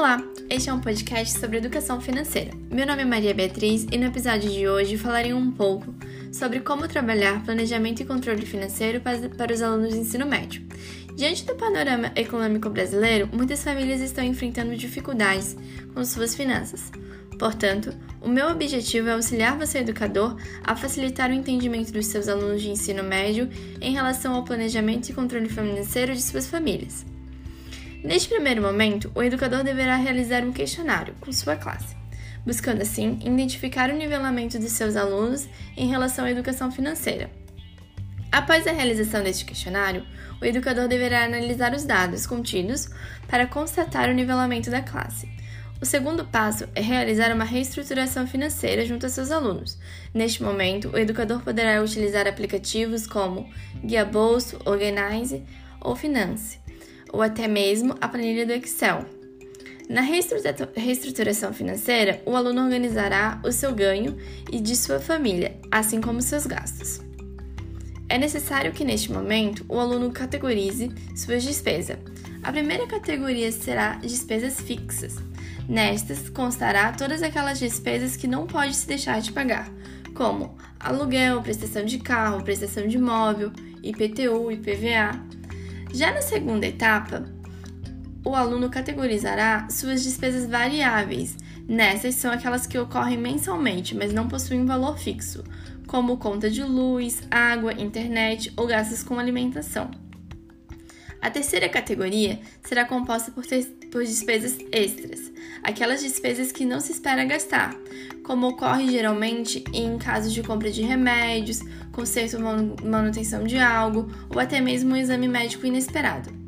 Olá, este é um podcast sobre educação financeira. Meu nome é Maria Beatriz e no episódio de hoje falarei um pouco sobre como trabalhar planejamento e controle financeiro para os alunos do ensino médio. Diante do panorama econômico brasileiro, muitas famílias estão enfrentando dificuldades com suas finanças. Portanto, o meu objetivo é auxiliar você, educador, a facilitar o entendimento dos seus alunos de ensino médio em relação ao planejamento e controle financeiro de suas famílias. Neste primeiro momento, o educador deverá realizar um questionário com sua classe, buscando assim identificar o nivelamento de seus alunos em relação à educação financeira. Após a realização deste questionário, o educador deverá analisar os dados contidos para constatar o nivelamento da classe. O segundo passo é realizar uma reestruturação financeira junto a seus alunos. Neste momento, o educador poderá utilizar aplicativos como Guia Bolso, Organize ou Finance ou até mesmo a planilha do Excel. Na reestruturação financeira, o aluno organizará o seu ganho e de sua família, assim como seus gastos. É necessário que neste momento o aluno categorize suas despesas. A primeira categoria será despesas fixas. Nestas constará todas aquelas despesas que não pode se deixar de pagar, como aluguel, prestação de carro, prestação de imóvel, IPTU, IPVA, já na segunda etapa, o aluno categorizará suas despesas variáveis. Nessas são aquelas que ocorrem mensalmente, mas não possuem valor fixo, como conta de luz, água, internet ou gastos com alimentação. A terceira categoria será composta por, por, despesas extras, aquelas despesas que não se espera gastar, como ocorre geralmente em casos de compra de remédios, conserto ou manutenção de algo, ou até mesmo um exame médico inesperado.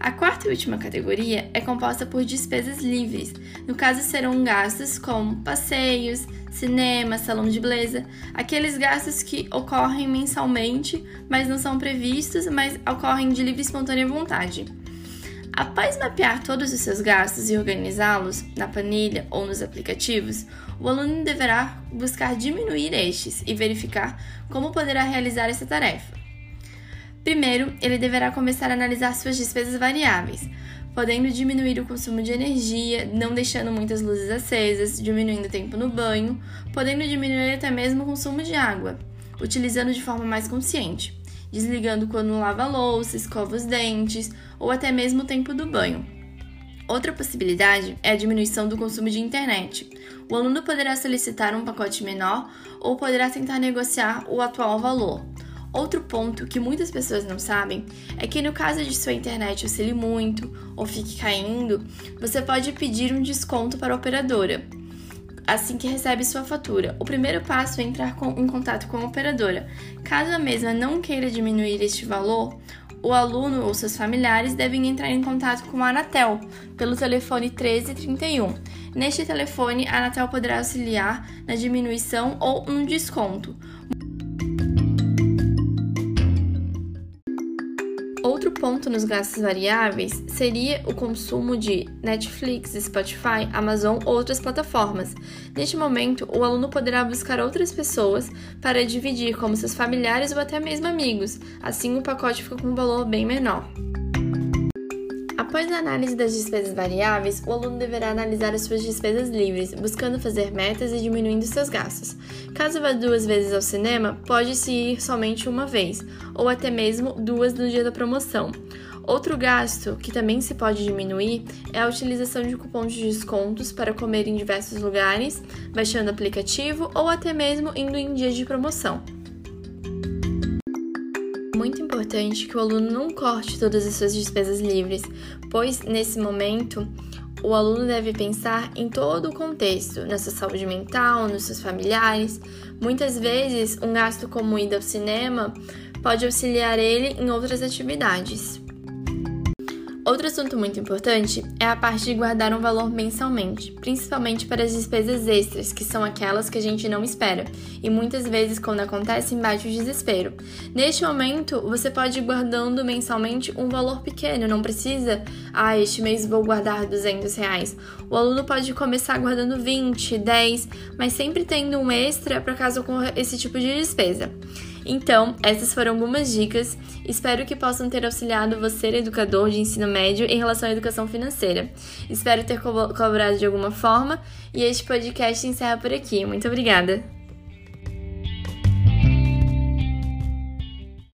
A quarta e última categoria é composta por despesas livres. No caso, serão gastos como passeios, cinema, salão de beleza, aqueles gastos que ocorrem mensalmente, mas não são previstos, mas ocorrem de livre e espontânea vontade. Após mapear todos os seus gastos e organizá-los na planilha ou nos aplicativos, o aluno deverá buscar diminuir estes e verificar como poderá realizar essa tarefa. Primeiro, ele deverá começar a analisar suas despesas variáveis, podendo diminuir o consumo de energia, não deixando muitas luzes acesas, diminuindo o tempo no banho, podendo diminuir até mesmo o consumo de água, utilizando de forma mais consciente, desligando quando lava a louça, escova os dentes ou até mesmo o tempo do banho. Outra possibilidade é a diminuição do consumo de internet. O aluno poderá solicitar um pacote menor ou poderá tentar negociar o atual valor. Outro ponto que muitas pessoas não sabem é que no caso de sua internet oscile muito ou fique caindo, você pode pedir um desconto para a operadora assim que recebe sua fatura. O primeiro passo é entrar em contato com a operadora. Caso a mesma não queira diminuir este valor, o aluno ou seus familiares devem entrar em contato com a Anatel pelo telefone 1331. Neste telefone, a Anatel poderá auxiliar na diminuição ou um desconto. Ponto nos gastos variáveis seria o consumo de Netflix, Spotify, Amazon ou outras plataformas. Neste momento, o aluno poderá buscar outras pessoas para dividir, como seus familiares ou até mesmo amigos. Assim, o pacote fica com um valor bem menor. Após a análise das despesas variáveis, o aluno deverá analisar as suas despesas livres, buscando fazer metas e diminuindo seus gastos. Caso vá duas vezes ao cinema, pode-se ir somente uma vez, ou até mesmo duas no dia da promoção. Outro gasto que também se pode diminuir é a utilização de cupons de descontos para comer em diversos lugares, baixando aplicativo ou até mesmo indo em dias de promoção muito importante que o aluno não corte todas as suas despesas livres, pois nesse momento o aluno deve pensar em todo o contexto, na sua saúde mental, nos seus familiares. Muitas vezes, um gasto como ir ao cinema pode auxiliar ele em outras atividades. Outro assunto muito importante é a parte de guardar um valor mensalmente, principalmente para as despesas extras, que são aquelas que a gente não espera, e muitas vezes, quando acontece, bate o desespero. Neste momento, você pode ir guardando mensalmente um valor pequeno, não precisa, ah, este mês vou guardar 200 reais. O aluno pode começar guardando 20, 10, mas sempre tendo um extra para caso ocorra esse tipo de despesa. Então, essas foram algumas dicas. Espero que possam ter auxiliado você, educador de ensino médio, em relação à educação financeira. Espero ter colaborado de alguma forma e este podcast encerra por aqui. Muito obrigada!